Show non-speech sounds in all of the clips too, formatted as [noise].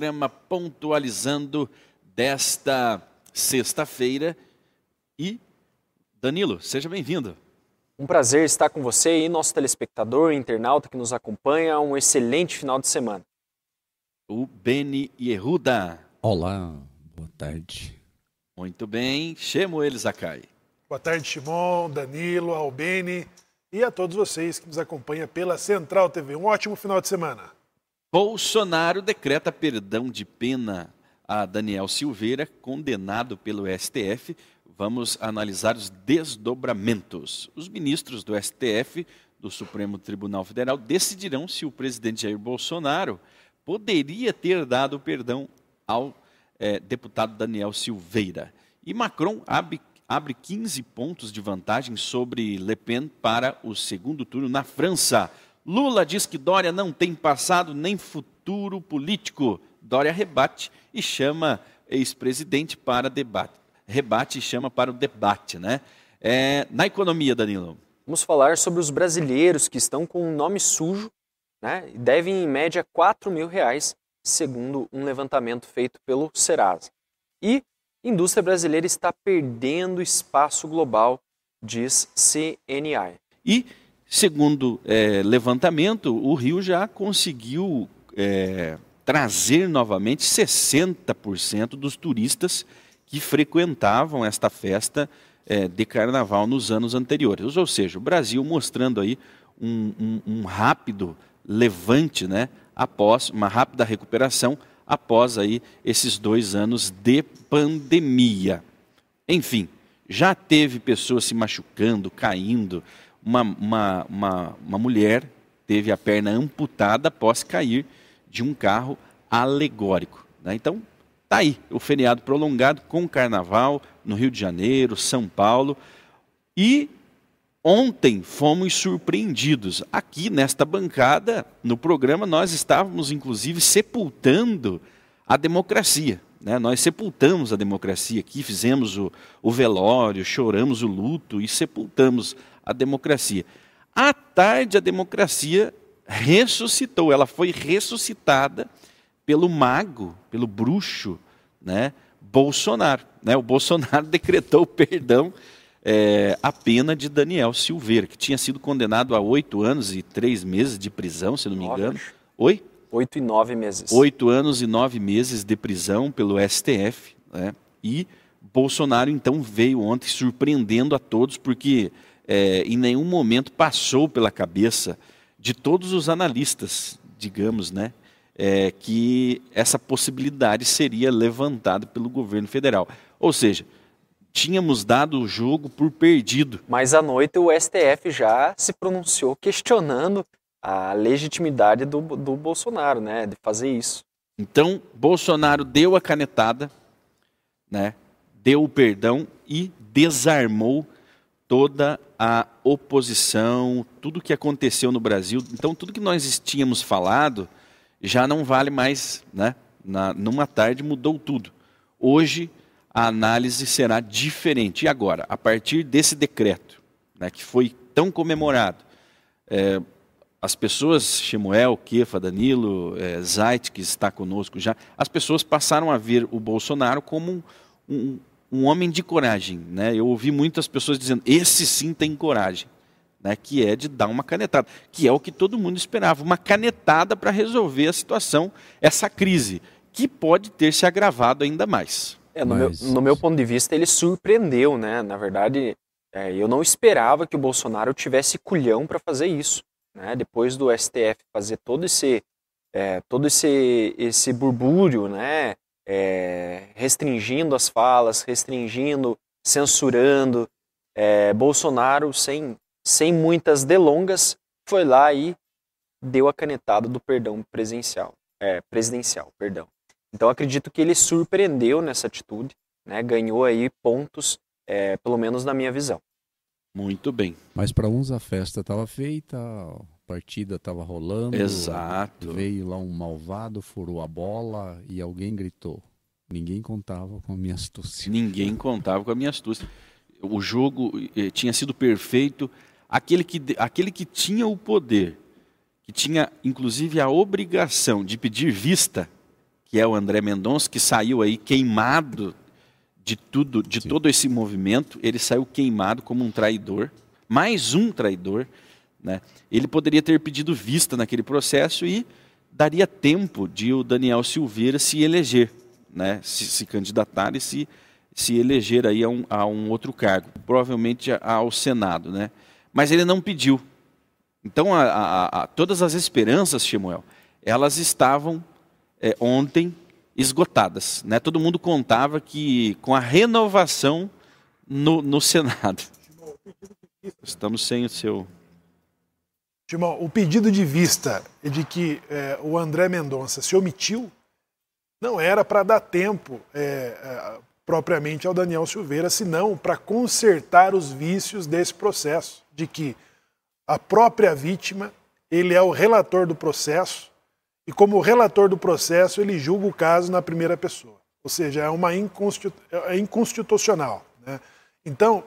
programa pontualizando desta sexta-feira. E, Danilo, seja bem-vindo. Um prazer estar com você e nosso telespectador, internauta que nos acompanha. Um excelente final de semana. O Beni Yehuda. Olá, boa tarde. Muito bem, chamo ele, Zakai. Boa tarde, Shimon, Danilo, Albeni e a todos vocês que nos acompanham pela Central TV. Um ótimo final de semana. Bolsonaro decreta perdão de pena a Daniel Silveira, condenado pelo STF. Vamos analisar os desdobramentos. Os ministros do STF, do Supremo Tribunal Federal, decidirão se o presidente Jair Bolsonaro poderia ter dado perdão ao é, deputado Daniel Silveira. E Macron abre, abre 15 pontos de vantagem sobre Le Pen para o segundo turno na França. Lula diz que Dória não tem passado nem futuro político. Dória rebate e chama ex-presidente para debate. Rebate e chama para o debate, né? É, na economia, Danilo. Vamos falar sobre os brasileiros que estão com um nome sujo, né? Devem em média 4 mil reais, segundo um levantamento feito pelo Serasa. E a indústria brasileira está perdendo espaço global, diz CNI. E Segundo é, levantamento, o Rio já conseguiu é, trazer novamente 60% dos turistas que frequentavam esta festa é, de carnaval nos anos anteriores. Ou seja, o Brasil mostrando aí um, um, um rápido levante, né, após uma rápida recuperação após aí esses dois anos de pandemia. Enfim, já teve pessoas se machucando, caindo, uma, uma, uma, uma mulher teve a perna amputada após cair de um carro alegórico. Né? Então, tá aí o feriado prolongado com o carnaval no Rio de Janeiro, São Paulo. E ontem fomos surpreendidos. Aqui nesta bancada, no programa, nós estávamos inclusive sepultando a democracia. Né? Nós sepultamos a democracia aqui, fizemos o, o velório, choramos o luto e sepultamos a democracia. À tarde, a democracia ressuscitou, ela foi ressuscitada pelo mago, pelo bruxo, né, Bolsonaro. Né? O Bolsonaro [laughs] decretou perdão é, a pena de Daniel Silveira, que tinha sido condenado a oito anos e três meses de prisão, se não me engano. Oi? Oito e nove meses. Oito anos e nove meses de prisão pelo STF. Né? E Bolsonaro, então, veio ontem surpreendendo a todos, porque é, em nenhum momento passou pela cabeça de todos os analistas, digamos, né, é, que essa possibilidade seria levantada pelo governo federal. Ou seja, tínhamos dado o jogo por perdido. Mas à noite o STF já se pronunciou questionando a legitimidade do, do Bolsonaro, né, de fazer isso. Então, Bolsonaro deu a canetada, né, deu o perdão e desarmou toda a oposição, tudo que aconteceu no Brasil. Então, tudo que nós tínhamos falado já não vale mais. Né? Na, numa tarde mudou tudo. Hoje, a análise será diferente. E agora, a partir desse decreto, né, que foi tão comemorado, é, as pessoas, Shemuel, Kefa, Danilo, é, Zait, que está conosco já, as pessoas passaram a ver o Bolsonaro como um, um, um homem de coragem. Né? Eu ouvi muitas pessoas dizendo: esse sim tem coragem. Né, que é de dar uma canetada, que é o que todo mundo esperava, uma canetada para resolver a situação, essa crise, que pode ter se agravado ainda mais. É, no, Mas... meu, no, meu, ponto de vista, ele surpreendeu, né? Na verdade, é, eu não esperava que o Bolsonaro tivesse culhão para fazer isso, né? Depois do STF fazer todo esse, é, todo esse, esse burbúrio, né? É, restringindo as falas, restringindo, censurando. É, Bolsonaro, sem, sem muitas delongas, foi lá e deu a canetada do perdão presencial, é, presidencial. Perdão. Então acredito que ele surpreendeu nessa atitude, né, ganhou aí pontos, é, pelo menos na minha visão. Muito bem. Mas para uns a festa estava feita, partida estava rolando. Exato. Veio lá um malvado, furou a bola e alguém gritou. Ninguém contava com a minha astúcia. Ninguém contava com a minha astúcia. O jogo eh, tinha sido perfeito. Aquele que, aquele que tinha o poder, que tinha inclusive a obrigação de pedir vista, que é o André Mendonça, que saiu aí queimado de tudo, de Sim. todo esse movimento, ele saiu queimado como um traidor, mais um traidor. Né? Ele poderia ter pedido vista naquele processo e daria tempo de o Daniel Silveira se eleger, né? se, se candidatar e se, se eleger aí a um, a um outro cargo, provavelmente ao Senado. Né? Mas ele não pediu. Então, a, a, a, todas as esperanças, Shemuel, elas estavam é, ontem esgotadas. Né? Todo mundo contava que com a renovação no, no Senado. Estamos sem o seu. Timão, o pedido de vista de que é, o André Mendonça se omitiu não era para dar tempo é, é, propriamente ao Daniel Silveira, senão para consertar os vícios desse processo, de que a própria vítima, ele é o relator do processo, e como relator do processo, ele julga o caso na primeira pessoa. Ou seja, é uma inconstitu... é inconstitucional. Né? Então,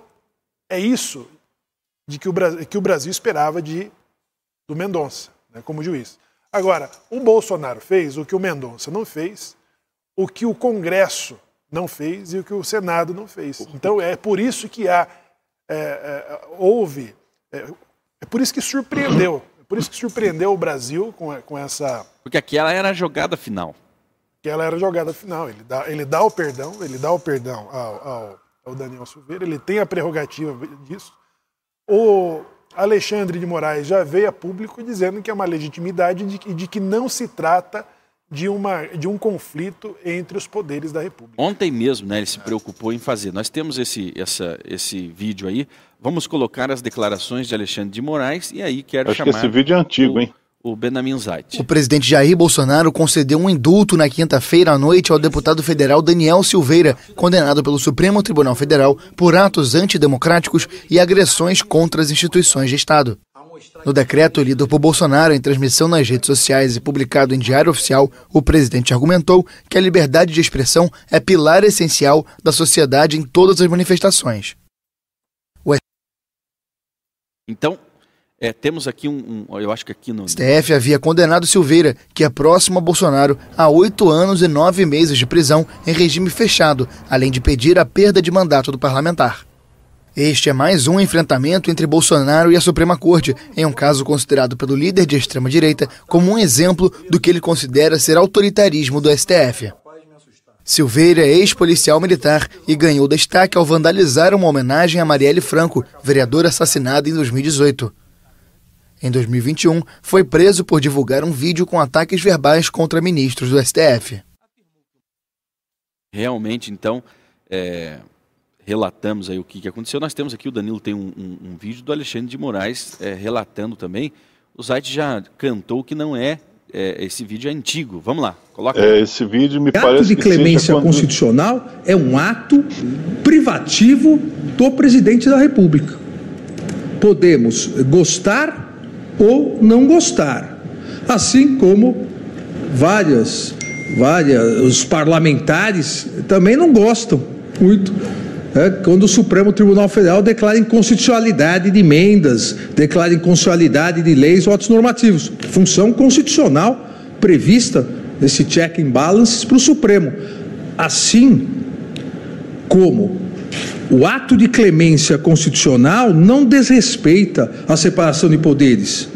é isso de que o, que o Brasil esperava de, do Mendonça, né, como juiz. Agora, o Bolsonaro fez o que o Mendonça não fez, o que o Congresso não fez e o que o Senado não fez. Então, é por isso que há, é, é, houve, é, é por isso que surpreendeu por isso que surpreendeu o Brasil com, com essa. Porque aquela era a jogada final. Aquela era a jogada final. Ele dá, ele dá o perdão, ele dá o perdão ao, ao, ao Daniel Silveira, ele tem a prerrogativa disso. O Alexandre de Moraes já veio a público dizendo que é uma legitimidade de, de que não se trata de, uma, de um conflito entre os poderes da República. Ontem mesmo, né, ele se preocupou em fazer. Nós temos esse, essa, esse vídeo aí. Vamos colocar as declarações de Alexandre de Moraes e aí quero Acho chamar. que esse vídeo é antigo, o, hein? O Benamin Zait. O presidente Jair Bolsonaro concedeu um indulto na quinta-feira à noite ao deputado federal Daniel Silveira, condenado pelo Supremo Tribunal Federal por atos antidemocráticos e agressões contra as instituições de Estado. No decreto lido por Bolsonaro em transmissão nas redes sociais e publicado em Diário Oficial, o presidente argumentou que a liberdade de expressão é pilar essencial da sociedade em todas as manifestações. O... Então, é, temos aqui um, um, Eu acho que aqui no. STF havia condenado Silveira, que é próximo a Bolsonaro, a oito anos e nove meses de prisão em regime fechado, além de pedir a perda de mandato do parlamentar. Este é mais um enfrentamento entre Bolsonaro e a Suprema Corte, em um caso considerado pelo líder de extrema-direita como um exemplo do que ele considera ser autoritarismo do STF. Silveira é ex-policial militar e ganhou destaque ao vandalizar uma homenagem a Marielle Franco, vereadora assassinada em 2018. Em 2021, foi preso por divulgar um vídeo com ataques verbais contra ministros do STF. Realmente, então, é, relatamos aí o que, que aconteceu. Nós temos aqui, o Danilo tem um, um, um vídeo do Alexandre de Moraes é, relatando também. O site já cantou que não é, é, esse vídeo é antigo. Vamos lá, coloca. É, esse vídeo me ato parece de clemência quando... constitucional é um ato privativo do presidente da República. Podemos gostar ou não gostar, assim como várias, várias os parlamentares também não gostam muito é, quando o Supremo Tribunal Federal declara inconstitucionalidade de emendas, declara inconstitucionalidade de leis ou atos normativos. Função constitucional prevista nesse check and balances para o Supremo. Assim como o ato de clemência constitucional não desrespeita a separação de poderes.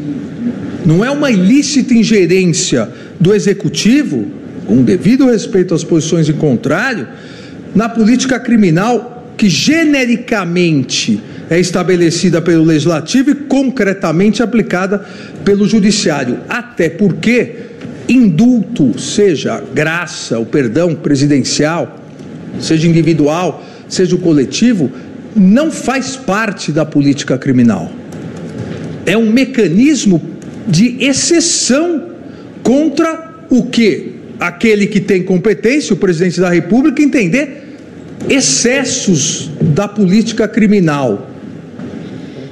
Não é uma ilícita ingerência do executivo, com devido respeito às posições em contrário, na política criminal que genericamente é estabelecida pelo legislativo e concretamente aplicada pelo judiciário. Até porque indulto, seja graça, o perdão presidencial, seja individual, seja o coletivo, não faz parte da política criminal. É um mecanismo de exceção contra o que aquele que tem competência, o presidente da República, entender excessos da política criminal.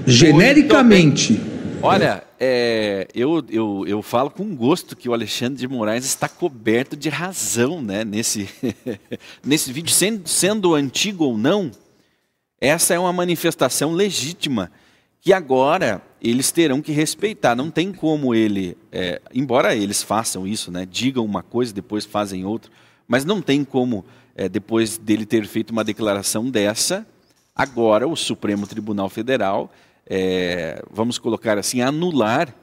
Genericamente. Olha, é, eu, eu, eu falo com gosto que o Alexandre de Moraes está coberto de razão né, nesse, [laughs] nesse vídeo, sendo, sendo antigo ou não, essa é uma manifestação legítima que agora eles terão que respeitar. Não tem como ele, é, embora eles façam isso, né, digam uma coisa depois fazem outra, mas não tem como é, depois dele ter feito uma declaração dessa, agora o Supremo Tribunal Federal, é, vamos colocar assim, anular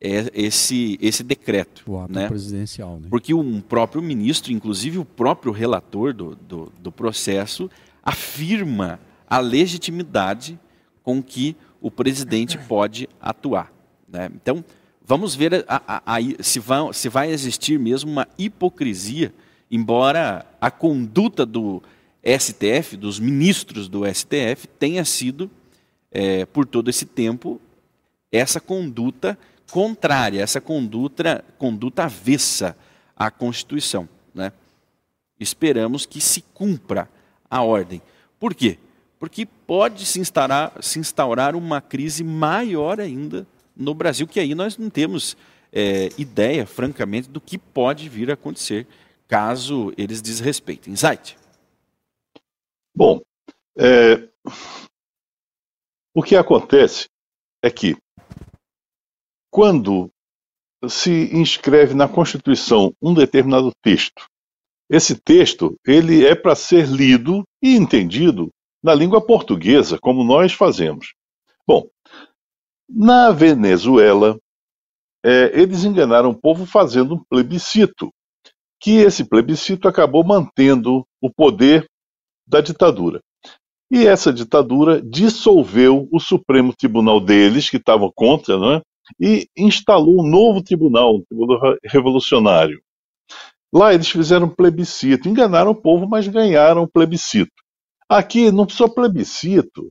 é, esse, esse decreto. O ato né? presidencial. Né? Porque um próprio ministro, inclusive o próprio relator do, do, do processo, afirma a legitimidade com que o presidente [coughs] pode atuar. Né? Então, vamos ver a, a, a, se, vai, se vai existir mesmo uma hipocrisia, embora a conduta do STF, dos ministros do STF, tenha sido, é, por todo esse tempo, essa conduta contrária, essa conduta, conduta avessa à Constituição. Né? Esperamos que se cumpra a ordem. Por quê? Porque pode se instaurar, se instaurar uma crise maior ainda no Brasil, que aí nós não temos é, ideia, francamente, do que pode vir a acontecer caso eles desrespeitem. Zait. Bom, é, o que acontece é que quando se inscreve na Constituição um determinado texto, esse texto ele é para ser lido e entendido na língua portuguesa, como nós fazemos. Bom, na Venezuela, é, eles enganaram o povo fazendo um plebiscito, que esse plebiscito acabou mantendo o poder da ditadura. E essa ditadura dissolveu o Supremo Tribunal deles, que estava contra, né, e instalou um novo tribunal, um tribunal revolucionário. Lá eles fizeram plebiscito, enganaram o povo, mas ganharam o plebiscito. Aqui não precisou plebiscito.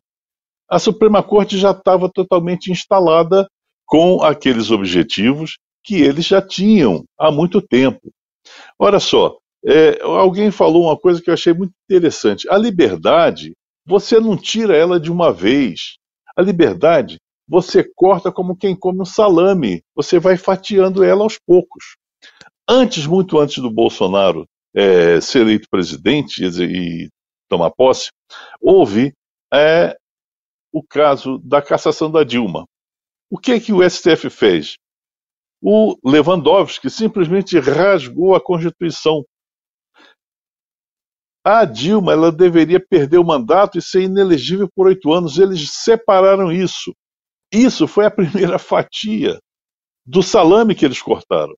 A Suprema Corte já estava totalmente instalada com aqueles objetivos que eles já tinham há muito tempo. Olha só, é, alguém falou uma coisa que eu achei muito interessante. A liberdade, você não tira ela de uma vez. A liberdade, você corta como quem come um salame. Você vai fatiando ela aos poucos. Antes, muito antes do Bolsonaro é, ser eleito presidente e tomar posse, houve é, o caso da cassação da Dilma. O que, é que o STF fez? O Lewandowski simplesmente rasgou a Constituição. A Dilma ela deveria perder o mandato e ser inelegível por oito anos. Eles separaram isso. Isso foi a [laughs] primeira fatia do salame que eles cortaram.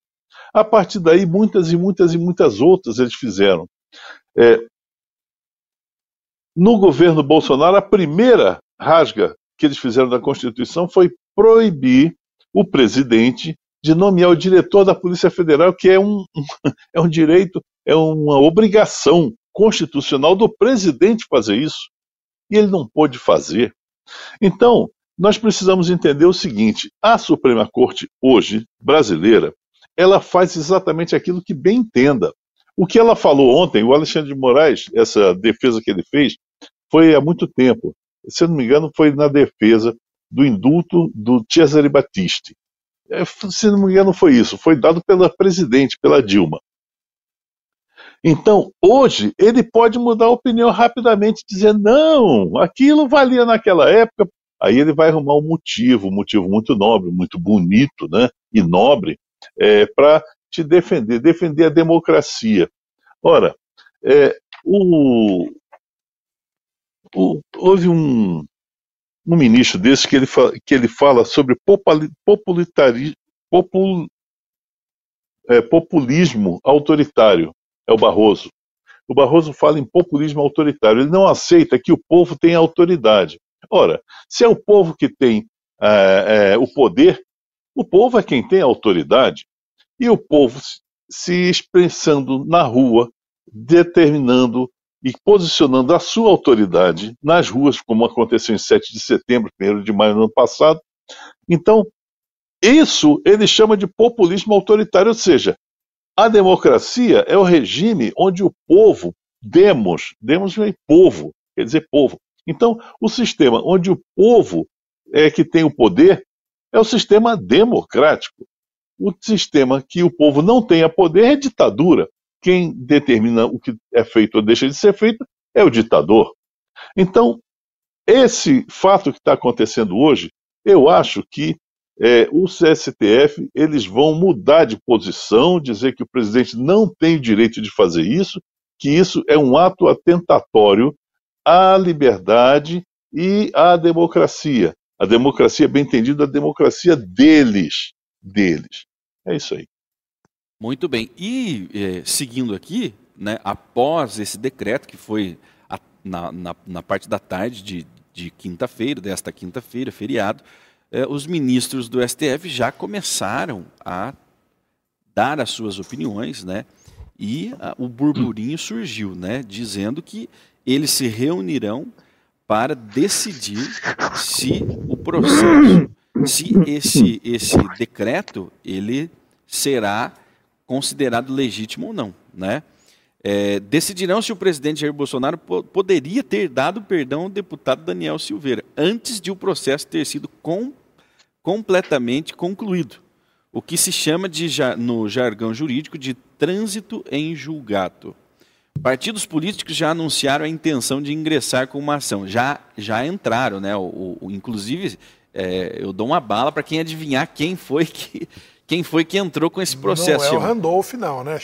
A partir daí, muitas e muitas e muitas outras eles fizeram. É, no governo Bolsonaro, a primeira rasga que eles fizeram da Constituição foi proibir o presidente de nomear o diretor da Polícia Federal, que é um, [laughs] é um direito, é uma obrigação constitucional do presidente fazer isso. E ele não pôde fazer. Então, nós precisamos entender o seguinte: a Suprema Corte hoje brasileira, ela faz exatamente aquilo que bem entenda. O que ela falou ontem, o Alexandre de Moraes, essa defesa que ele fez, foi há muito tempo. Se eu não me engano, foi na defesa do indulto do Cesare Battisti. É, se não me engano, foi isso. Foi dado pela presidente, pela Dilma. Então, hoje, ele pode mudar a opinião rapidamente, dizer: não, aquilo valia naquela época. Aí ele vai arrumar um motivo, um motivo muito nobre, muito bonito né, e nobre, é, para te defender, defender a democracia. Ora, é, o, o, houve um, um ministro desse que ele, fala, que ele fala sobre popul, é, populismo autoritário, é o Barroso. O Barroso fala em populismo autoritário. Ele não aceita que o povo tenha autoridade. Ora, se é o povo que tem é, é, o poder, o povo é quem tem a autoridade. E o povo se expressando na rua, determinando e posicionando a sua autoridade nas ruas, como aconteceu em 7 de setembro, 1 de maio do ano passado. Então, isso ele chama de populismo autoritário, ou seja, a democracia é o regime onde o povo, demos, demos vem povo, quer dizer povo. Então, o sistema onde o povo é que tem o poder é o sistema democrático. O sistema que o povo não tenha poder é ditadura. Quem determina o que é feito ou deixa de ser feito é o ditador. Então, esse fato que está acontecendo hoje Eu acho que é, o STF eles vão mudar de posição, dizer que o presidente não tem o direito de fazer isso, que isso é um ato atentatório à liberdade e à democracia. A democracia, bem entendida, a democracia deles, deles. É isso aí. Muito bem. E é, seguindo aqui, né, após esse decreto que foi a, na, na, na, parte da tarde de, de quinta-feira, desta quinta-feira, feriado, é, os ministros do STF já começaram a dar as suas opiniões, né? E a, o burburinho surgiu, né? Dizendo que eles se reunirão para decidir se o processo, se esse, esse decreto, ele será considerado legítimo ou não, né? É, decidirão se o presidente Jair Bolsonaro po poderia ter dado perdão ao deputado Daniel Silveira antes de o processo ter sido com, completamente concluído, o que se chama de, no jargão jurídico de trânsito em julgado. Partidos políticos já anunciaram a intenção de ingressar com uma ação, já, já entraram, né? O, o inclusive, é, eu dou uma bala para quem adivinhar quem foi que quem foi que entrou com esse processo. Não é o Randolph, não, né,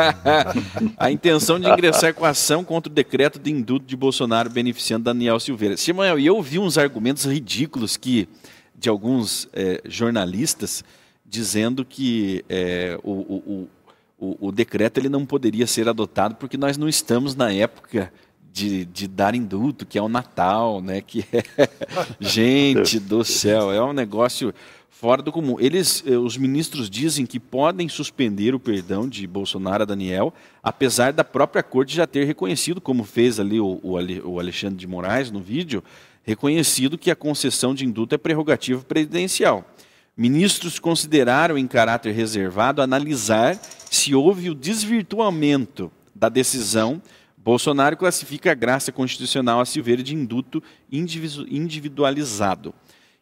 [laughs] A intenção de ingressar com a ação contra o decreto de induto de Bolsonaro beneficiando Daniel Silveira. Samuel, e eu vi uns argumentos ridículos que de alguns é, jornalistas dizendo que é, o, o, o, o decreto ele não poderia ser adotado porque nós não estamos na época de, de, dar indulto, que é o Natal, né? Que é... [laughs] gente do céu, é um negócio fora do comum. Eles, eh, os ministros dizem que podem suspender o perdão de Bolsonaro a Daniel, apesar da própria corte já ter reconhecido, como fez ali o, o Alexandre de Moraes no vídeo, reconhecido que a concessão de indulto é prerrogativa presidencial. Ministros consideraram em caráter reservado analisar se houve o desvirtuamento da decisão. Bolsonaro classifica a graça constitucional a Silveira de induto individualizado.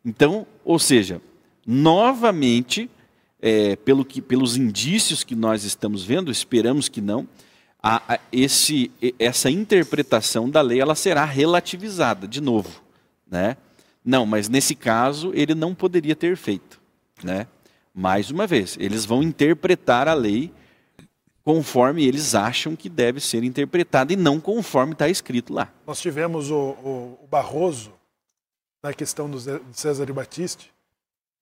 Então, ou seja, novamente, é, pelo que, pelos indícios que nós estamos vendo, esperamos que não, a, a, esse, essa interpretação da lei ela será relativizada de novo, né? Não, mas nesse caso ele não poderia ter feito, né? Mais uma vez, eles vão interpretar a lei conforme eles acham que deve ser interpretada e não conforme está escrito lá. Nós tivemos o, o, o Barroso na questão do César Batiste,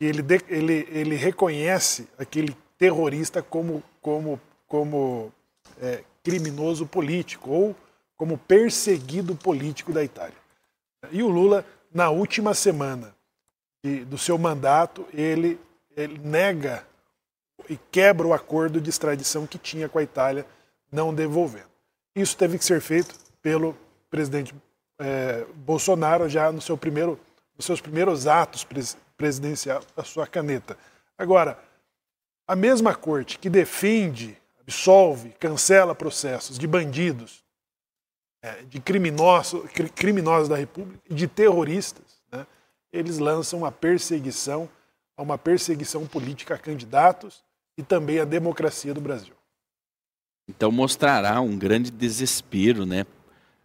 e ele, ele, ele reconhece aquele terrorista como, como, como é, criminoso político ou como perseguido político da Itália. E o Lula, na última semana do seu mandato, ele, ele nega e quebra o acordo de extradição que tinha com a Itália, não devolvendo. Isso teve que ser feito pelo presidente é, Bolsonaro já no seu primeiro, nos seus primeiros atos presidencial a sua caneta. Agora, a mesma corte que defende, absolve, cancela processos de bandidos, de criminosos, criminosos da República, de terroristas, né, eles lançam uma perseguição, uma perseguição política a candidatos e também à democracia do Brasil. Então mostrará um grande desespero né,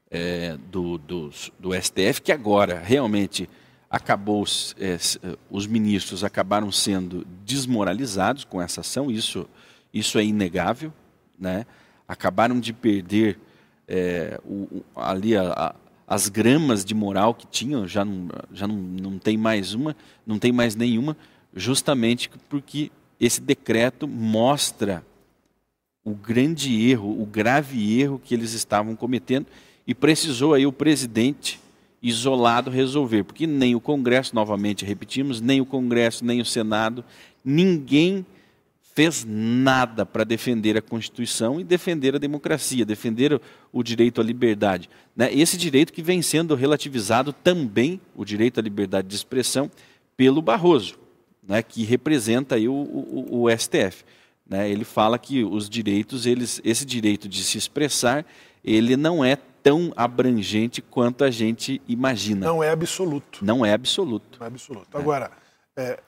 é, do, do, do STF, que agora realmente acabou é, os ministros acabaram sendo desmoralizados com essa ação isso isso é inegável né acabaram de perder é, o, ali a, a, as gramas de moral que tinham já não, já não, não tem mais uma não tem mais nenhuma justamente porque esse decreto mostra o grande erro o grave erro que eles estavam cometendo e precisou aí o presidente isolado resolver, porque nem o Congresso, novamente repetimos, nem o Congresso, nem o Senado, ninguém fez nada para defender a Constituição e defender a democracia, defender o direito à liberdade. Né? Esse direito que vem sendo relativizado também, o direito à liberdade de expressão, pelo Barroso, né? que representa aí o, o, o STF. Né? Ele fala que os direitos, eles, esse direito de se expressar, ele não é tão abrangente quanto a gente imagina. Não é absoluto. Não é absoluto. Não é absoluto. É. Agora, é,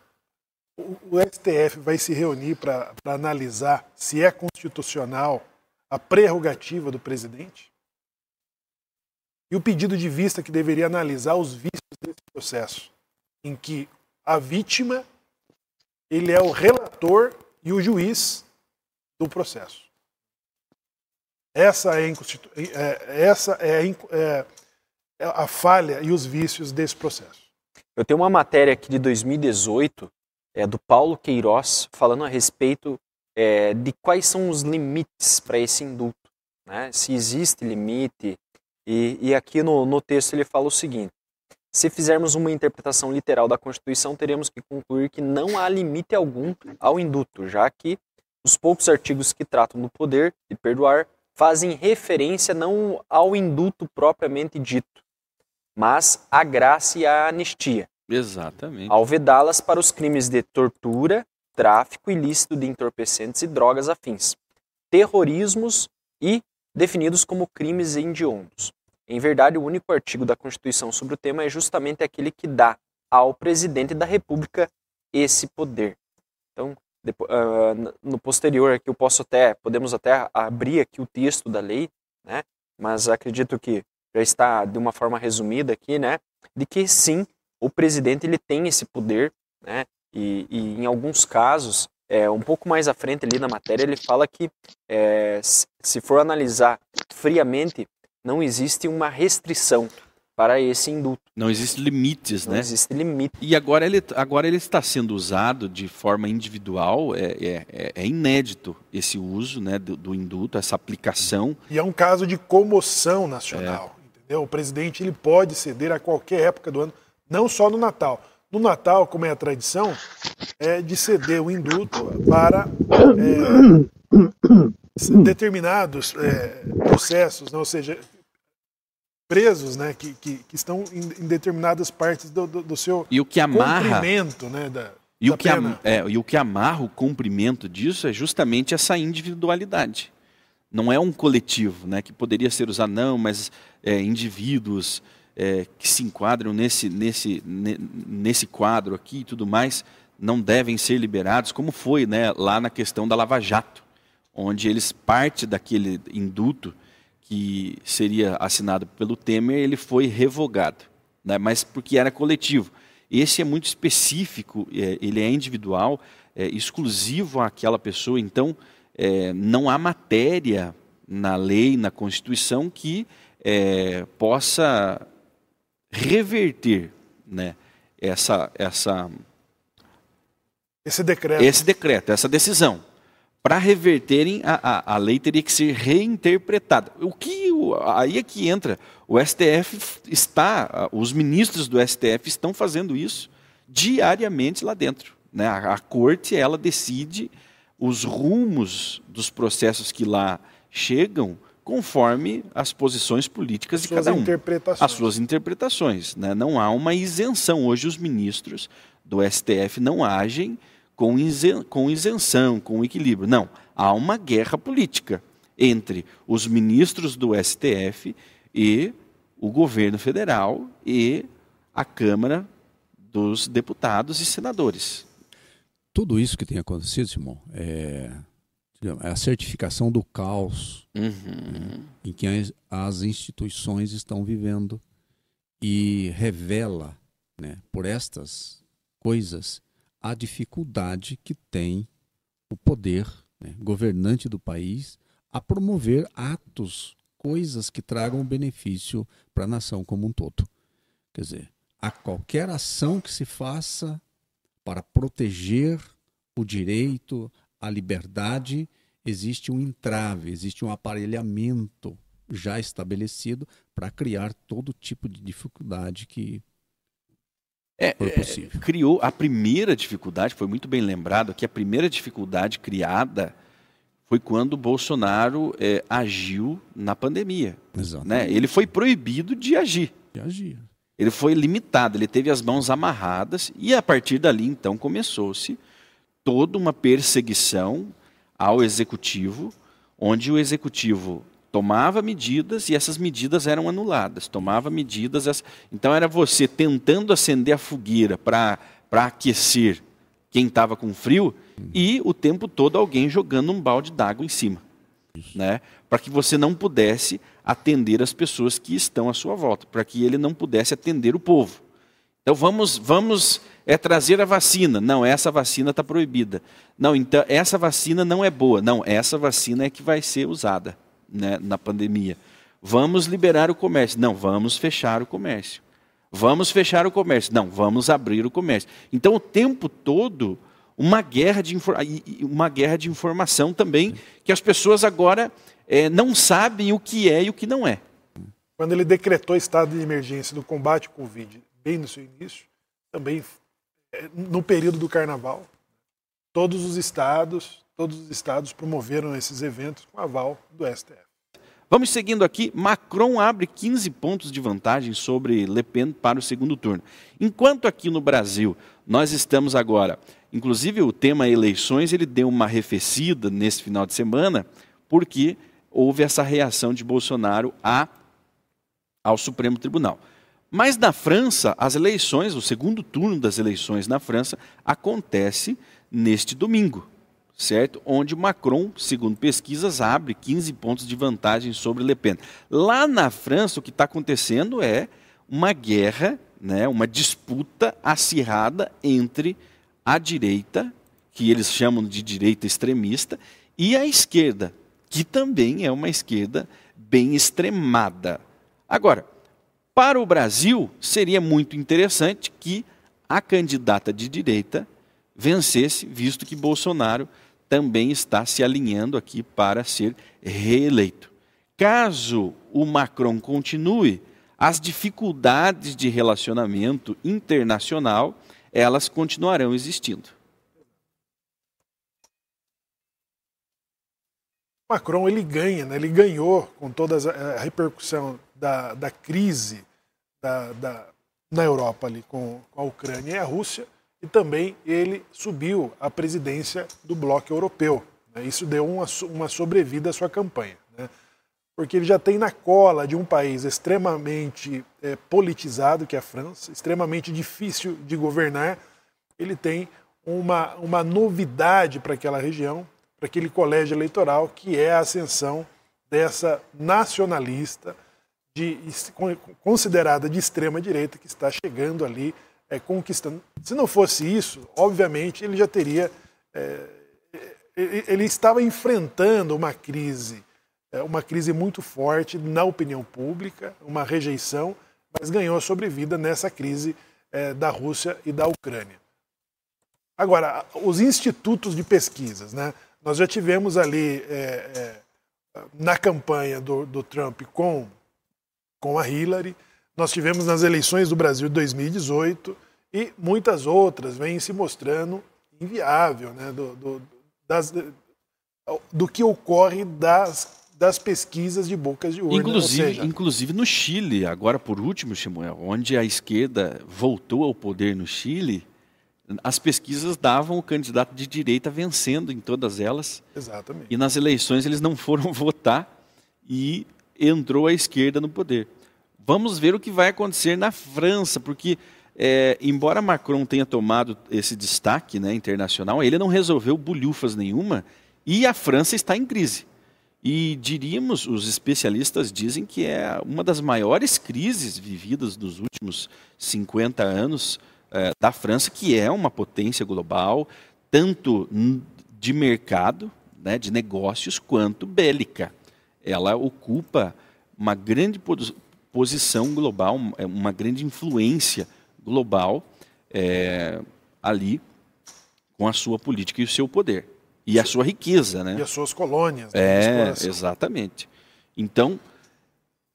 o, STF vai se reunir para analisar se é constitucional a prerrogativa do presidente e o pedido de vista que deveria analisar os vícios desse processo. em que a vítima ele é o relator e o juiz do processo. Essa é, é essa é, é, é a falha e os vícios desse processo. Eu tenho uma matéria aqui de 2018 é, do Paulo Queiroz falando a respeito é, de quais são os limites para esse indulto, né? se existe limite. E, e aqui no, no texto ele fala o seguinte: se fizermos uma interpretação literal da Constituição, teremos que concluir que não há limite algum ao induto, já que os poucos artigos que tratam do poder de perdoar fazem referência não ao induto propriamente dito, mas à graça e à anistia. Exatamente. Ao vedá-las para os crimes de tortura, tráfico ilícito de entorpecentes e drogas afins, terrorismos e definidos como crimes hediondos. Em verdade, o único artigo da Constituição sobre o tema é justamente aquele que dá ao presidente da República esse poder. Então, depois, uh, no posterior aqui eu posso até podemos até abrir aqui o texto da lei, né? Mas acredito que já está de uma forma resumida aqui, né? De que sim, o presidente ele tem esse poder, né? E, e em alguns casos, é, um pouco mais à frente ali na matéria, ele fala que é, se for analisar friamente, não existe uma restrição para esse indulto. Não existe limites, não né? Não existe limite. E agora ele, agora ele está sendo usado de forma individual, é, é, é, é inédito esse uso né, do, do, indulto, essa aplicação. E é um caso de comoção nacional, é. entendeu? O presidente ele pode ceder a qualquer época do ano, não só no Natal. No Natal, como é a tradição, é de ceder o indulto para é, determinados é, processos, né? ou seja, presos, né, que, que, que estão em, em, determinadas partes do, do, do, seu e o que amarra, cumprimento, né, da, e o que am, é, e o que amarra o cumprimento disso é justamente essa individualidade. Não é um coletivo, né, que poderia ser usado não, mas é, indivíduos é, que se enquadram nesse nesse nesse quadro aqui e tudo mais não devem ser liberados, como foi, né, lá na questão da Lava Jato, onde eles parte daquele induto que seria assinado pelo Temer, ele foi revogado, né? mas porque era coletivo. Esse é muito específico, é, ele é individual, é exclusivo àquela pessoa, então é, não há matéria na lei, na Constituição, que é, possa reverter né, essa, essa, esse decreto. esse decreto, essa decisão para reverterem, a, a, a, lei teria que ser reinterpretada. O que aí é que entra. O STF está, os ministros do STF estão fazendo isso diariamente lá dentro. Né? A, a corte ela decide os rumos dos processos que lá chegam conforme as posições políticas as de cada um. As suas interpretações. Né? Não há uma isenção. Hoje os ministros do STF não agem com, isen, com isenção, com equilíbrio. Não, há uma guerra política entre os ministros do STF e o governo federal e a Câmara dos Deputados e Senadores. Tudo isso que tem acontecido, Simão, é, é a certificação do caos uhum. né, em que as, as, instituições estão vivendo e revela, né, por estas coisas, a dificuldade que tem o poder né, governante do país a promover atos, coisas que tragam benefício para a nação como um todo. Quer dizer, a qualquer ação que se faça para proteger o direito à liberdade, existe um entrave, existe um aparelhamento já estabelecido para criar todo tipo de dificuldade que é, é, criou a primeira dificuldade, foi muito bem lembrado que a primeira dificuldade criada foi quando o Bolsonaro é, agiu na pandemia. Né? Ele foi proibido de agir. De agir. Ele foi limitado, ele teve as mãos amarradas e a partir dali então começou-se toda uma perseguição ao executivo, onde o executivo tomava medidas e essas medidas eram anuladas. Tomava medidas, então era você tentando acender a fogueira para aquecer quem estava com frio e o tempo todo alguém jogando um balde d'água em cima, né? Para que você não pudesse atender as pessoas que estão à sua volta, para que ele não pudesse atender o povo. Então vamos, vamos é trazer a vacina. Não, essa vacina está proibida. Não, então essa vacina não é boa. Não, essa vacina é que vai ser usada né, na pandemia. Vamos liberar o comércio. Não, vamos fechar o comércio. Vamos fechar o comércio. Não, vamos abrir o comércio. Então, o tempo todo, uma guerra de, uma guerra de informação também, que as pessoas agora é, não sabem o que é e o que não é. Quando ele decretou estado de emergência no combate ao Covid, bem no seu início, também no período do carnaval, todos os estados, todos os estados promoveram esses eventos com aval do STF. Vamos seguindo aqui. Macron abre 15 pontos de vantagem sobre Le Pen para o segundo turno. Enquanto aqui no Brasil nós estamos agora, inclusive o tema eleições, ele deu uma arrefecida nesse final de semana, porque houve essa reação de Bolsonaro a, ao Supremo Tribunal. Mas na França, as eleições, o segundo turno das eleições na França, acontece neste domingo certo? Onde Macron, segundo pesquisas, abre 15 pontos de vantagem sobre Le Pen. Lá na França, o que está acontecendo é uma guerra, né, uma disputa acirrada entre a direita, que eles chamam de direita extremista, e a esquerda, que também é uma esquerda bem extremada. Agora, para o Brasil, seria muito interessante que a candidata de direita vencesse, visto que Bolsonaro também está se alinhando aqui para ser reeleito. Caso o Macron continue, as dificuldades de relacionamento internacional, elas continuarão existindo. Macron ele ganha, né? ele ganhou com toda a repercussão da, da crise da, da, na Europa ali com, com a Ucrânia e a Rússia e também ele subiu à presidência do Bloco Europeu. Né? Isso deu uma, uma sobrevida à sua campanha, né? porque ele já tem na cola de um país extremamente é, politizado, que é a França, extremamente difícil de governar. Ele tem uma, uma novidade para aquela região, para aquele colégio eleitoral, que é a ascensão dessa nacionalista de, considerada de extrema direita que está chegando ali é, conquistando. Se não fosse isso, obviamente ele já teria. É, ele estava enfrentando uma crise, é, uma crise muito forte na opinião pública, uma rejeição, mas ganhou sobrevida nessa crise é, da Rússia e da Ucrânia. Agora, os institutos de pesquisas, né? Nós já tivemos ali é, é, na campanha do, do Trump com, com a Hillary, nós tivemos nas eleições do Brasil de 2018 e muitas outras vêm se mostrando inviável né, do, do, das, do que ocorre das, das pesquisas de bocas de urna. Inclusive, seja... inclusive no Chile, agora por último, Samuel, onde a esquerda voltou ao poder no Chile, as pesquisas davam o candidato de direita vencendo em todas elas. Exatamente. E nas eleições eles não foram [laughs] votar e entrou a esquerda no poder. Vamos ver o que vai acontecer na França, porque é, embora Macron tenha tomado esse destaque né, internacional, ele não resolveu bulhufas nenhuma e a França está em crise. E diríamos, os especialistas dizem que é uma das maiores crises vividas nos últimos 50 anos é, da França, que é uma potência global, tanto de mercado, né, de negócios, quanto bélica. Ela ocupa uma grande posição global, é uma grande influência global é, ali com a sua política e o seu poder. E a sua riqueza, né? E as suas colônias. Né, é, exatamente. Então,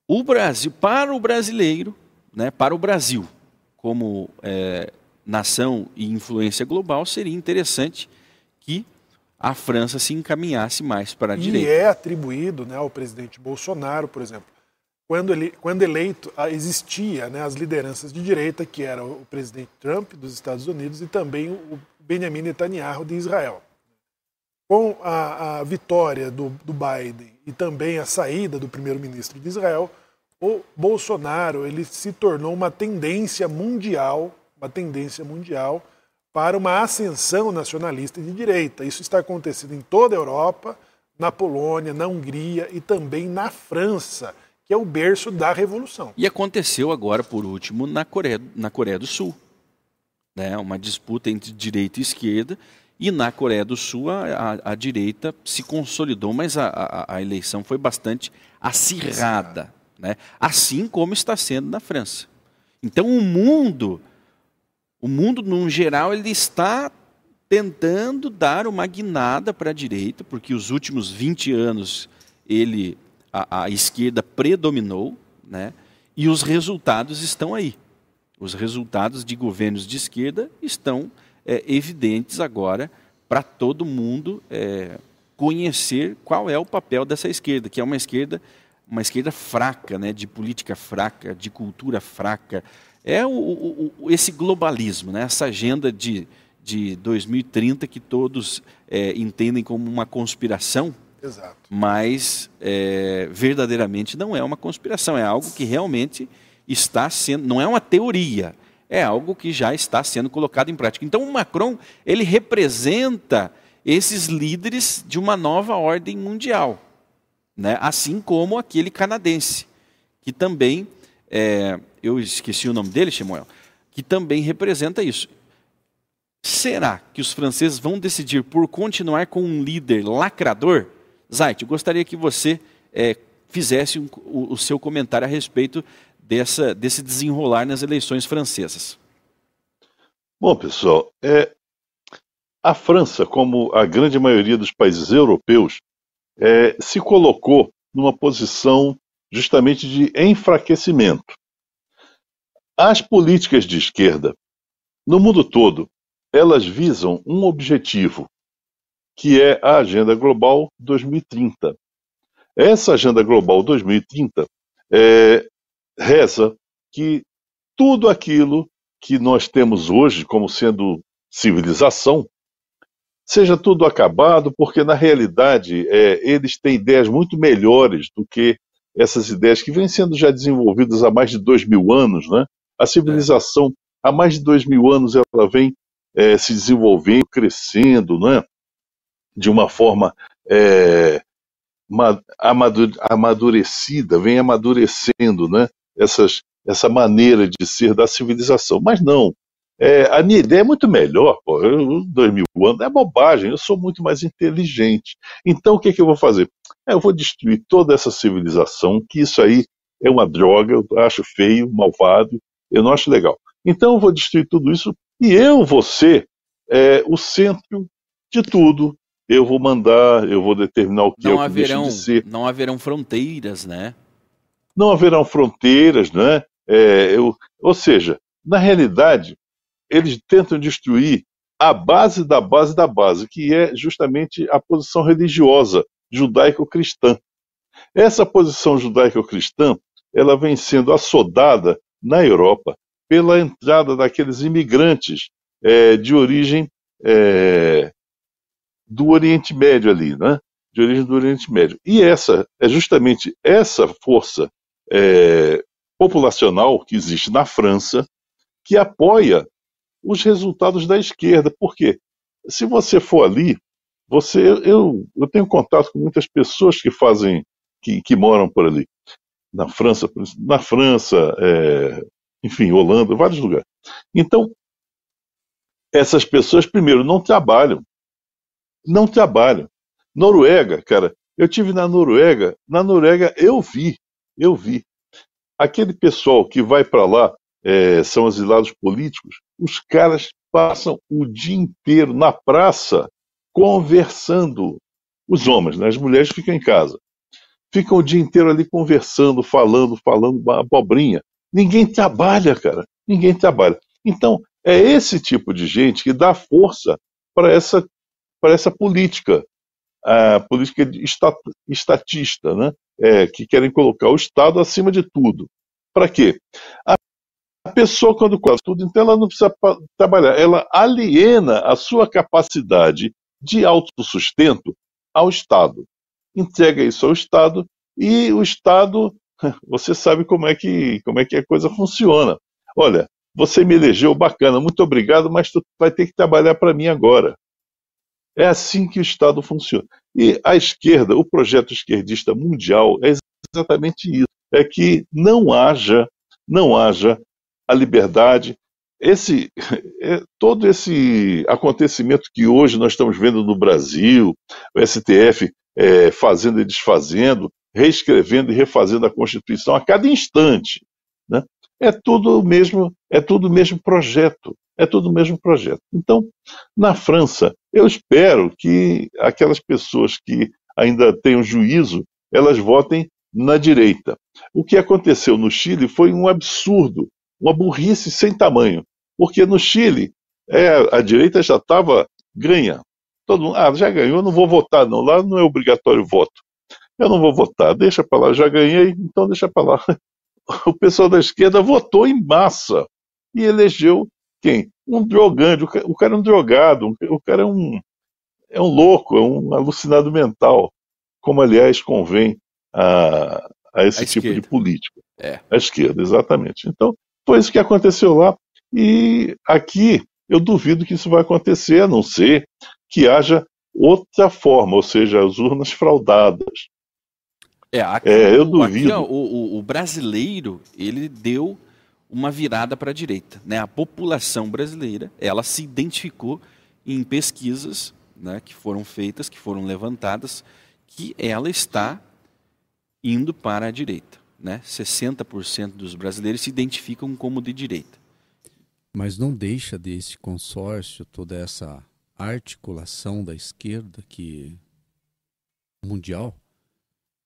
o Brasil, para o brasileiro, né, para o Brasil, como é, nação e influência global, seria interessante que a França se encaminhasse mais para a e direita. E é atribuído né, ao presidente Bolsonaro, por exemplo, quando, ele, quando eleito, existia né, as lideranças de direita, que era o presidente Trump dos Estados Unidos e também o Benjamin Netanyahu de Israel. Com a, a vitória do, do Biden e também a saída do primeiro-ministro de Israel, o Bolsonaro ele se tornou uma tendência mundial, uma tendência mundial para uma ascensão nacionalista de direita. Isso está acontecendo em toda a Europa, na Polônia, na Hungria e também na França que é o berço da revolução. E aconteceu agora, por último, na Coreia, na Coreia do Sul. Né? Uma disputa entre direita e esquerda. E na Coreia do Sul a, a, a direita se consolidou, mas a, a, eleição foi bastante acirrada. Né? Assim como está sendo na França. Então o mundo, o mundo, no geral, ele está tentando dar uma guinada para a direita, porque os últimos 20 anos ele a, a, esquerda predominou, né? e os resultados estão aí. Os resultados de governos de esquerda estão é, evidentes agora para todo mundo é, conhecer qual é o papel dessa esquerda, que é uma esquerda uma esquerda fraca, né, de política fraca, de cultura fraca. É o, o, o, esse globalismo, né, essa agenda de, de 2030 que todos é, entendem como uma conspiração, Exato. mas é, verdadeiramente não é uma conspiração, é algo que realmente está sendo, não é uma teoria, é algo que já está sendo colocado em prática. Então o Macron, ele representa esses líderes de uma nova ordem mundial né? assim como aquele canadense, que também, é, eu esqueci o nome dele, Shemuel, que também representa isso. Será que os franceses vão decidir por continuar com um líder lacrador? Zait, eu gostaria que você é, fizesse um, o, o, seu comentário a respeito dessa, desse desenrolar nas eleições francesas. Bom, pessoal, é, a França, como a grande maioria dos países europeus, é, se colocou numa posição justamente de enfraquecimento. As políticas de esquerda, no mundo todo, elas visam um objetivo, que é a Agenda Global 2030. Essa Agenda Global 2030 é, reza que tudo aquilo que nós temos hoje como sendo civilização seja tudo acabado, porque na realidade é, eles têm ideias muito melhores do que essas ideias que vêm sendo já desenvolvidas há mais de dois mil anos. Né? A civilização, há mais de dois mil anos, ela vem é, se desenvolvendo, crescendo, né? de uma forma é, amadurecida, vem amadurecendo né? Essas, essa maneira de ser da civilização. Mas não, é, a minha ideia é muito melhor, pô. Eu, dois mil anos é bobagem, eu sou muito mais inteligente. Então o que, que eu vou fazer? É, eu vou destruir toda essa civilização, que isso aí é uma droga, eu acho feio, malvado, eu não acho legal. Então eu vou destruir tudo isso e eu vou ser é, o centro de tudo. Eu vou mandar, eu vou determinar o que não é o que haverão, de ser. Não haverão fronteiras, né? Não haverão fronteiras, né? É, eu, ou seja, na realidade, eles tentam destruir a base da base da base, que é justamente a posição religiosa judaico-cristã. Essa posição judaico-cristã, ela vem sendo assodada na Europa pela entrada daqueles imigrantes é, de origem é, do Oriente Médio ali, né? De origem do Oriente Médio. E essa é justamente essa força é, populacional que existe na França que apoia os resultados da esquerda. Por quê? Se você for ali, você, eu, eu tenho contato com muitas pessoas que fazem, que, que moram por ali, na França, na França, é, enfim, Holanda, vários lugares. Então, essas pessoas, primeiro, não trabalham, não trabalham. Noruega, cara, eu tive na Noruega, na Noruega eu vi, eu vi aquele pessoal que vai para lá é, são exilados políticos, os caras passam o dia inteiro na praça conversando. Os homens, né? as mulheres ficam em casa. Ficam o dia inteiro ali conversando, falando, falando abobrinha. Ninguém trabalha, cara. Ninguém trabalha. Então, é esse tipo de gente que dá força para essa, essa política, a política estatista, né? É, que querem colocar o Estado acima de tudo. Para quê? A a pessoa, quando quase tudo, então ela não precisa trabalhar, ela aliena a sua capacidade de autossustento ao Estado. Entrega isso ao Estado e o Estado, [laughs] você sabe como é que, como é que a coisa funciona. Olha, você me elegeu bacana, muito obrigado, mas tu vai ter que trabalhar para mim agora. É assim que o Estado funciona. E a esquerda, o projeto esquerdista mundial é exatamente isso. é que não haja, não haja a liberdade. Esse, é, todo esse acontecimento que hoje nós estamos vendo no Brasil, o STF é, fazendo e desfazendo, reescrevendo e refazendo a Constituição a cada instante, né? é tudo o mesmo, é tudo o mesmo projeto, é tudo o mesmo projeto. Então, na França, eu espero que aquelas pessoas que ainda tenham juízo, elas votem na direita. O que aconteceu no Chile foi um absurdo, uma burrice sem tamanho, porque no Chile é, a direita já estava ganha. Todo mundo, ah, já ganhou, não vou votar não, lá não é obrigatório voto. Eu não vou votar, deixa para lá, já ganhei, então deixa para lá. [laughs] O pessoal da esquerda votou em massa e elegeu quem? Um drogante, o cara é um drogado, o cara é um, é um louco, é um alucinado mental, como aliás convém a, a esse a tipo esquerda. de político. É. A esquerda, exatamente. Então, foi isso que aconteceu lá. E aqui eu duvido que isso vai acontecer, a não ser que haja outra forma, ou seja, as urnas fraudadas. É, aqui, é eu duvido. Aqui, ó, o, o, brasileiro, ele deu uma virada para a direita. Né? A população brasileira, ela se identificou em pesquisas né, que foram feitas, que foram levantadas, que ela está indo para a direita. Né? 60% dos brasileiros se identificam como de direita. Mas não deixa desse consórcio, toda essa articulação da esquerda que mundial,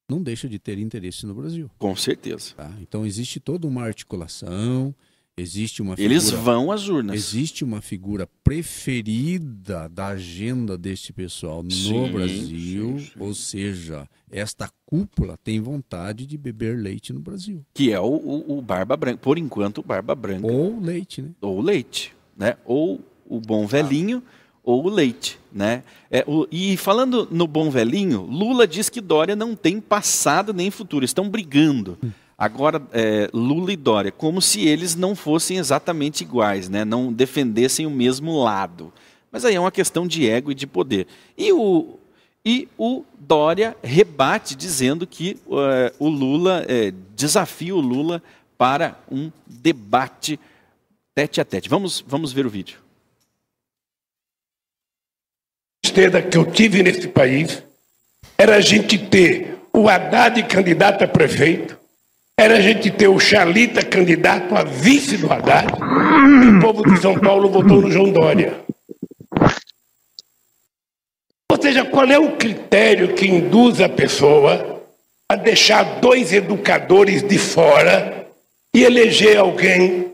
não deixa de ter interesse no Brasil. Com certeza. Tá? Então existe toda uma articulação, existe uma figura, Eles vão às urnas. Existe uma figura preferida da agenda deste pessoal sim, no Brasil, sim, sim. ou seja, esta cúpula tem vontade de beber leite no Brasil. Que é o, o, o Barba Branca, por enquanto o Barba Branca. Ou leite, né? Ou leite, né? Ou o bom velhinho. Ah ou o leite. Né? É, o, e falando no bom velhinho, Lula diz que Dória não tem passado nem futuro, estão brigando. Agora, é, Lula e Dória, como se eles não fossem exatamente iguais, né? não defendessem o mesmo lado. Mas aí é uma questão de ego e de poder. E o, e o Dória rebate dizendo que uh, o Lula, é, desafia o Lula para um debate tete a tete. Vamos, vamos ver o vídeo tristeza que eu tive nesse país era a gente ter o Haddad candidato a prefeito, era a gente ter o Chalita candidato a vice do Haddad, e o povo de São Paulo votou no João Dória. Ou seja, qual é o critério que induz a pessoa a deixar dois educadores de fora e eleger alguém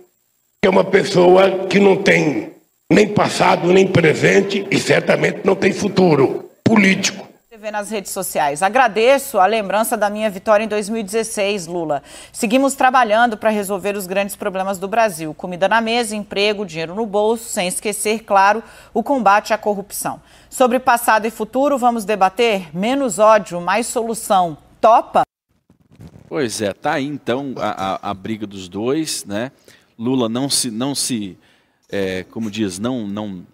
que é uma pessoa que não tem nem passado, nem presente e certamente não tem futuro político. TV nas redes sociais. Agradeço a lembrança da minha vitória em 2016, Lula. Seguimos trabalhando para resolver os grandes problemas do Brasil: comida na mesa, emprego, dinheiro no bolso, sem esquecer, claro, o combate à corrupção. Sobre passado e futuro, vamos debater menos ódio, mais solução. Topa? Pois é, tá aí então a, a, a briga dos dois, né? Lula não se, não se é, como diz, não, não,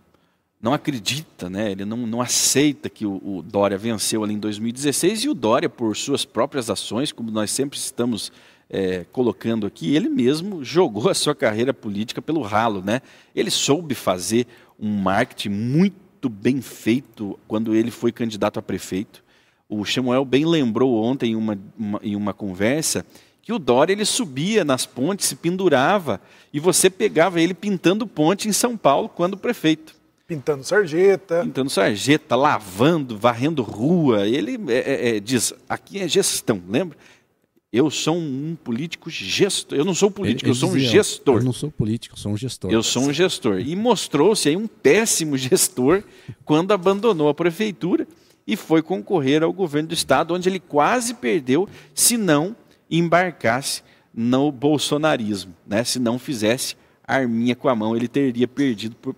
não acredita, né? ele não, não aceita que o, o, Dória venceu ali em 2016 e o Dória, por suas próprias ações, como nós sempre estamos é, colocando aqui, ele mesmo jogou a sua carreira política pelo ralo. Né? Ele soube fazer um marketing muito bem feito quando ele foi candidato a prefeito. O Samuel bem lembrou ontem em uma, uma, em uma conversa que o Dória ele subia nas pontes, se pendurava, e você pegava ele pintando ponte em São Paulo quando prefeito. Pintando sarjeta. Pintando sarjeta, lavando, varrendo rua. Ele é, é, é, diz, aqui é gestão, lembra? Eu sou um político gestor. Eu não sou político, ele, eu sou um gestor. Eu não sou político, eu sou um gestor. Eu sou um gestor. E mostrou-se aí um péssimo gestor [laughs] quando abandonou a prefeitura e foi concorrer ao governo do estado, onde ele quase perdeu, se não embarcasse no bolsonarismo. Né? Se não fizesse arminha com a mão, ele teria perdido por,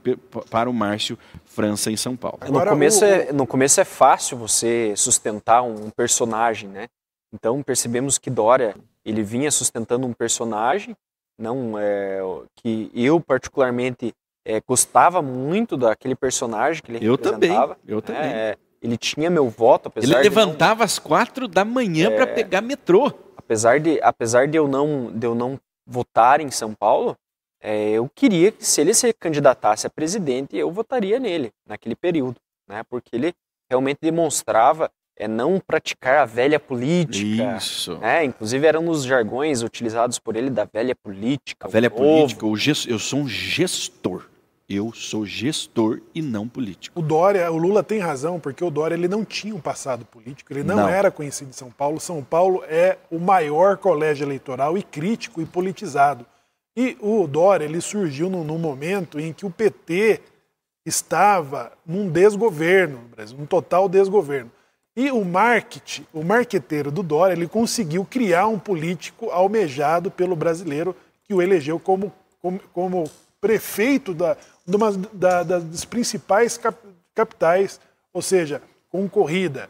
para o Márcio França em São Paulo. no, começo é, no começo é fácil você sustentar um personagem, né? Então percebemos que Dória ele vinha sustentando um personagem, não é, que eu particularmente é, gostava muito daquele personagem que ele eu representava. Também, eu também. É, ele tinha meu voto, apesar Ele levantava não... às quatro da manhã para é. pegar metrô apesar de, apesar de eu não, de eu não votar em São Paulo, é, eu queria que se ele se candidatasse a presidente, eu votaria nele naquele período, né? Porque ele realmente demonstrava é não praticar a velha política. Isso. Né? Inclusive eram nos jargões utilizados por ele da velha política. A velha novo. política, o gest... eu sou um gestor. Eu sou gestor e não político. O Dória, o Lula tem razão, porque o Dória ele não tinha um passado político, ele não, Não. era conhecido em São Paulo. São Paulo é o maior colégio eleitoral e crítico e politizado. E o Dória ele surgiu num, num momento em que o PT estava num desgoverno no Brasil, num total desgoverno. E o marketing, o marqueteiro do Dória, ele conseguiu criar um político almejado pelo brasileiro que o elegeu como, como, como prefeito da, de uma da- das principais cap- capitais, ou seja, concorrida,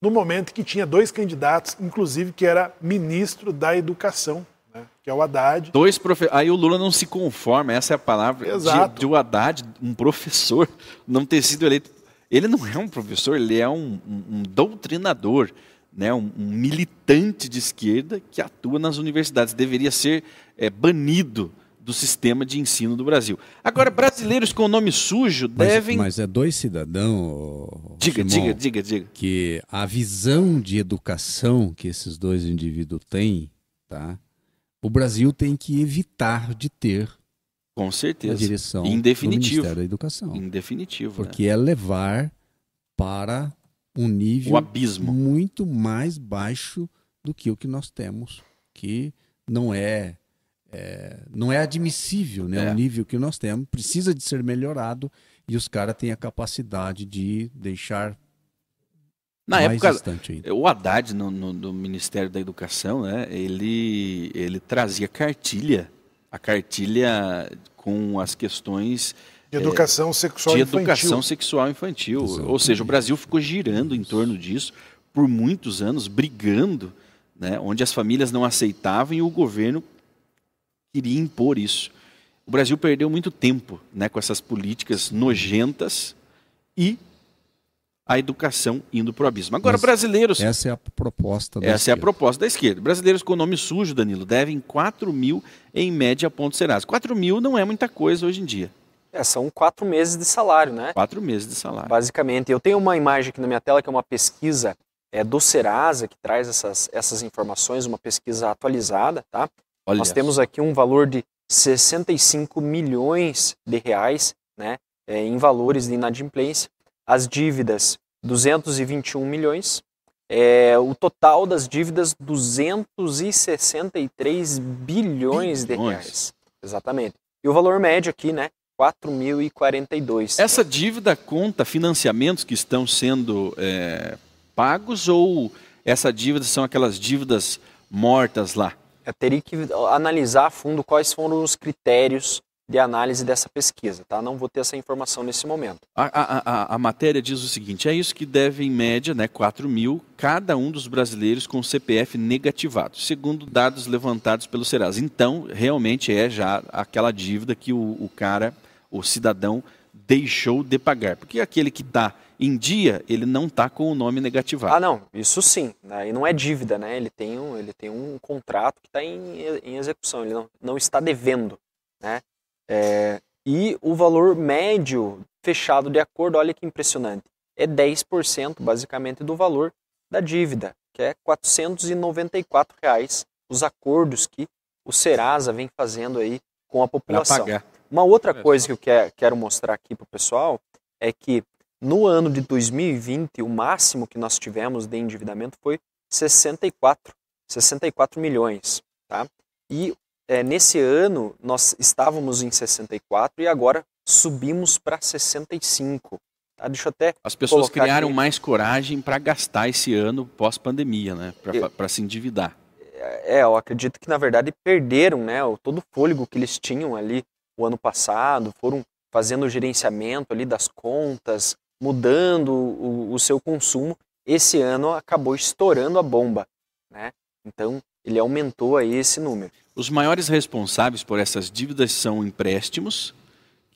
no momento que tinha dois candidatos, inclusive que era ministro da Educação, né, que é o Haddad. Dois profe... Aí o Lula não se conforma, essa é a palavra, Exato. de, de o Haddad, um professor, não ter sido eleito. Ele não é um professor, ele é um, um- um doutrinador, né? um, um militante de esquerda que atua nas universidades. Deveria ser é, banido do sistema de ensino do Brasil. Agora, brasileiros com nome sujo Mas, devem. mas é dois cidadãos. Diga, Simão, diga, diga, diga. Que a visão de educação que esses dois indivíduos têm, tá? O Brasil tem que evitar de ter Com certeza. direção Em do definitivo. Ministério da Educação. Em definitivo. né? Porque é levar para um nível O abismo. muito mais baixo do que o que nós temos, que não é, é, não é admissível, né? É. O nível que nós temos precisa de ser melhorado e os caras têm a capacidade de deixar Na mais época, distante ainda. O Haddad, no, no- do Ministério da Educação, né, ele, ele trazia cartilha, a cartilha com as questões De educação sexual de infantil. educação sexual infantil. Ou seja, o Brasil ficou girando em torno disso por muitos anos, brigando, né, onde as famílias não aceitavam e o governo queria impor isso. O Brasil perdeu muito tempo né, com essas políticas nojentas e a educação indo para o abismo. Agora, Mas brasileiros. Essa é a proposta da Essa é a esquerda. proposta da esquerda. Brasileiros com nome sujo, Danilo, devem 4 mil em média a ponto Serasa. 4 mil não é muita coisa hoje em dia. É, são quatro meses de salário, né? Quatro meses de salário. Basicamente, eu tenho uma imagem aqui na minha tela que é uma pesquisa é, do Serasa que traz essas, essas informações, uma pesquisa atualizada, tá? Olha Nós temos aqui um valor de 65 milhões de reais, né, é, em valores de inadimplência. As dívidas, 221 milhões. É, o total das dívidas, 263 bilhões de Bilhões. reais. Exatamente. E o valor médio aqui, né, 4.042. Essa dívida conta financiamentos que estão sendo é, pagos ou essa dívida são aquelas dívidas mortas lá? Eu teria que analisar a fundo quais foram os critérios de análise dessa pesquisa, tá? Não vou ter essa informação nesse momento. A, a- a- a matéria diz o seguinte: é isso que deve, em média, né, 4 mil, cada um dos brasileiros com CPF negativado, segundo dados levantados pelo Serasa. Então, realmente é já aquela dívida que o, o cara, o cidadão, deixou de pagar. Porque aquele que está em dia, ele não está com o nome negativado. Ah, não, isso sim. Aí não é dívida, né? Ele tem um, ele tem um contrato que está em, em execução, ele não, não está devendo, né? É, e o valor médio fechado de acordo, olha que impressionante, é 10% basicamente do valor da dívida, que é 494 reais, os acordos que o Serasa vem fazendo aí com a Para população. pagar. Uma outra coisa que eu quero, quero mostrar aqui para o pessoal é que no ano de 2020, o máximo que nós tivemos de endividamento foi 64, 64 milhões. Tá? E é, nesse ano nós estávamos em 64 e agora subimos para 65. Tá? Deixa eu até As pessoas criaram aqui. mais coragem para gastar esse ano pós-pandemia, né? Para se endividar. É, eu acredito que na verdade perderam né, todo o fôlego que eles tinham ali o ano passado, foram fazendo o gerenciamento ali das contas, mudando o, o seu consumo. Esse ano acabou estourando a bomba, né? Então ele aumentou aí esse número. Os maiores responsáveis por essas dívidas são empréstimos,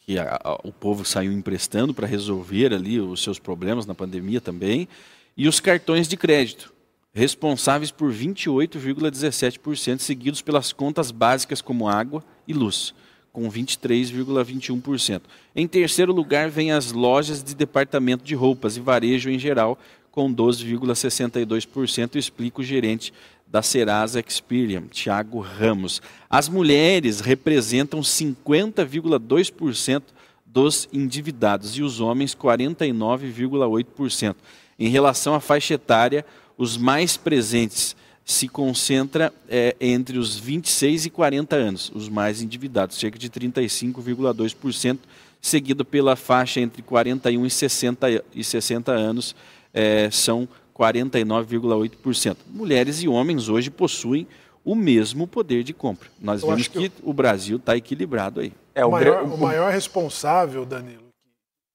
que a- a- o povo saiu emprestando para resolver ali os seus problemas na pandemia também, e os cartões de crédito. responsáveis por 28,17%, seguidos pelas contas básicas como água e luz, com 23,21%. Em terceiro lugar, vem as lojas de departamento de roupas e varejo em geral, com 12,62%, explica o gerente da Serasa Experian, Thiago Ramos. As mulheres representam 50,2% dos endividados e os homens 49,8%. Em relação à faixa etária, os mais presentes se concentra é, entre os 26 e 40 anos, os mais endividados, cerca de 35,2%, seguido pela faixa entre 41 e 60, e 60 anos, é, são 49,8%. Mulheres e homens hoje possuem o mesmo poder de compra. Nós Eu vemos que, que o Brasil está equilibrado aí. É, o, maior, o maior responsável, Danilo,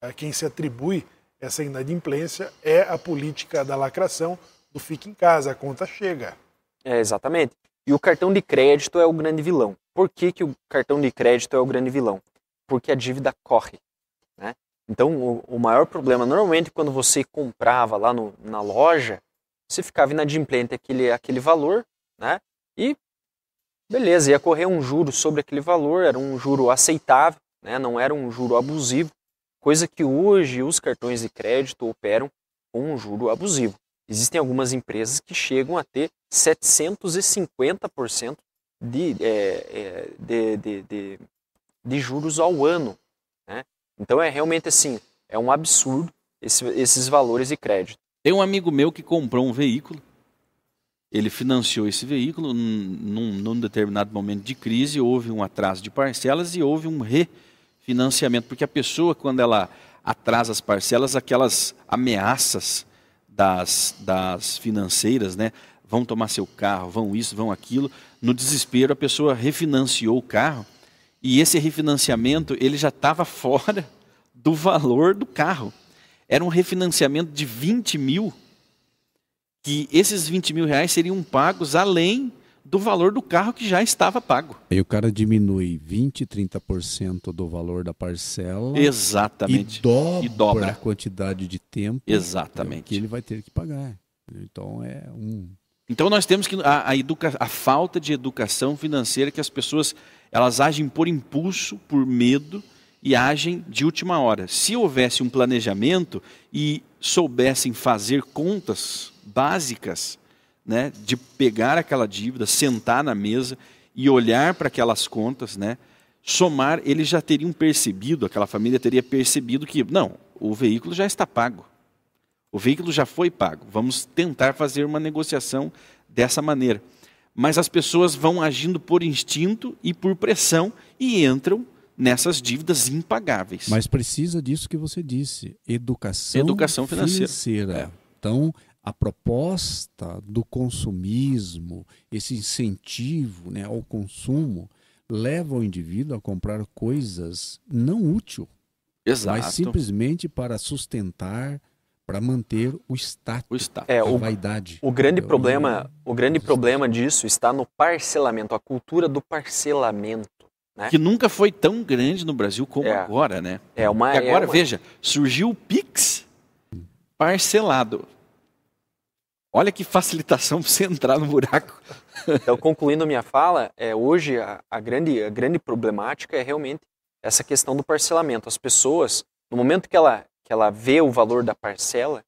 a quem se atribui essa inadimplência é a política da lacração do fica em casa, a conta chega. É, exatamente. E o cartão de crédito é o grande vilão. Por que, que o cartão de crédito é o grande vilão? Porque a dívida corre. Né? Então, o, o maior problema, normalmente, quando você comprava lá no, na loja, você ficava inadimplente aquele, aquele valor, né? E beleza, ia correr um juro sobre aquele valor, era um juro aceitável, né? não era um juro abusivo, coisa que hoje os cartões de crédito operam com um juro abusivo. Existem algumas empresas que chegam a ter 750% de, é, é, de, de, de, de, juros ao ano. Né? Então é realmente assim, é um absurdo esse, esses valores de crédito. Tem um amigo meu que comprou um veículo ele financiou esse veículo num, num, determinado momento de crise, houve um atraso de parcelas e houve um refinanciamento, porque a pessoa, quando ela atrasa as parcelas, aquelas ameaças das, das financeiras, né, vão tomar seu carro, vão isso, vão aquilo, no desespero a pessoa refinanciou o carro e esse refinanciamento ele já estava [laughs] fora do valor do carro. Era um refinanciamento de 20 mil que esses 20 mil reais seriam pagos além do valor do carro que já estava pago. Aí o cara diminui 20, 30% do valor da parcela. Exatamente. E dobra, e dobra. a quantidade de tempo Exatamente. que ele vai ter que pagar. Então é um. Então nós temos que a, a, educa, a falta de educação financeira que as pessoas elas agem por impulso, por medo e agem de última hora. Se houvesse um planejamento e soubessem fazer contas básicas, né, de pegar aquela dívida, sentar na mesa e olhar para aquelas contas, né, somar, eles já teriam percebido, aquela família teria percebido que, não, o veículo já está pago. O veículo já foi pago. Vamos tentar fazer uma negociação dessa maneira. Mas as pessoas vão agindo por instinto e por pressão e entram nessas dívidas impagáveis. Mas precisa disso que você disse, educação, educação financeira. financeira. É. Então, a proposta do consumismo, esse incentivo né, ao consumo, leva o indivíduo a comprar coisas não úteis, mas simplesmente para sustentar, para manter o status, o status. É, a o, vaidade. O grande problema, o grande problema disso está no parcelamento, a cultura do parcelamento. Né? Que nunca foi tão grande no Brasil como é, agora, né? É uma, e agora, é uma... veja, surgiu o Pix parcelado. Olha que facilitação para você entrar no buraco. Então, concluindo minha fala, é, hoje a, a, grande, a grande problemática é realmente essa questão do parcelamento. As pessoas, no momento que ela, que ela vê o valor da parcela,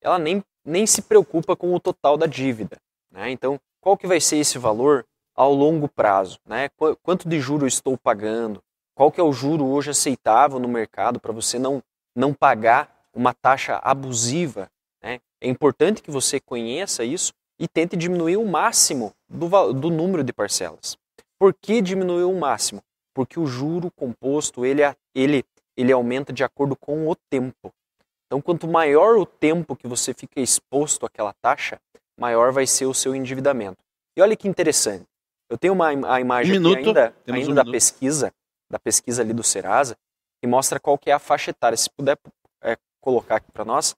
ela nem, nem se preocupa com o total da dívida. Né? Então, qual que vai ser esse valor ao longo prazo? Né? Quanto de juro eu estou pagando? Qual que é o juro hoje aceitável no mercado para você não, não pagar uma taxa abusiva né? É importante que você conheça isso e tente diminuir o máximo do, do número de parcelas. Por que diminuir o máximo? Porque o juro composto ele, ele, ele aumenta de acordo com o tempo. Então, quanto maior o tempo que você fica exposto àquela taxa, maior vai ser o seu endividamento. E olha que interessante. Eu tenho uma a imagem um ainda, ainda um da pesquisa, da pesquisa ali do Serasa, que mostra qual que é a faixa etária. Se puder é, colocar aqui para nós,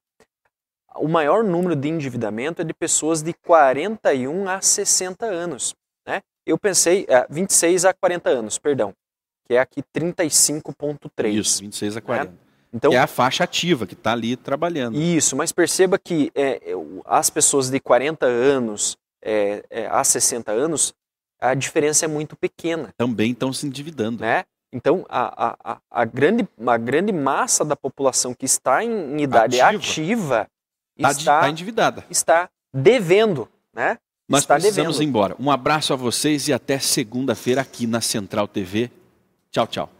o maior número de endividamento é de pessoas de 41 a 60 anos. Né? Eu pensei, é, 26 a 40 anos, perdão, que é aqui 35,3. Isso, 26 a 40. Né? Então, é a faixa ativa que está ali trabalhando. Isso, mas perceba que é, as pessoas de 40 anos é, é, a 60 anos, a diferença é muito pequena. Também estão se endividando. Né? Então, a, a, a, grande, a grande massa da população que está em, em idade ativa, ativa tá está, tá endividada. Está devendo, né? Nós está precisamos devendo. ir embora. Um abraço a vocês e até segunda-feira aqui na Central TV. Tchau, tchau.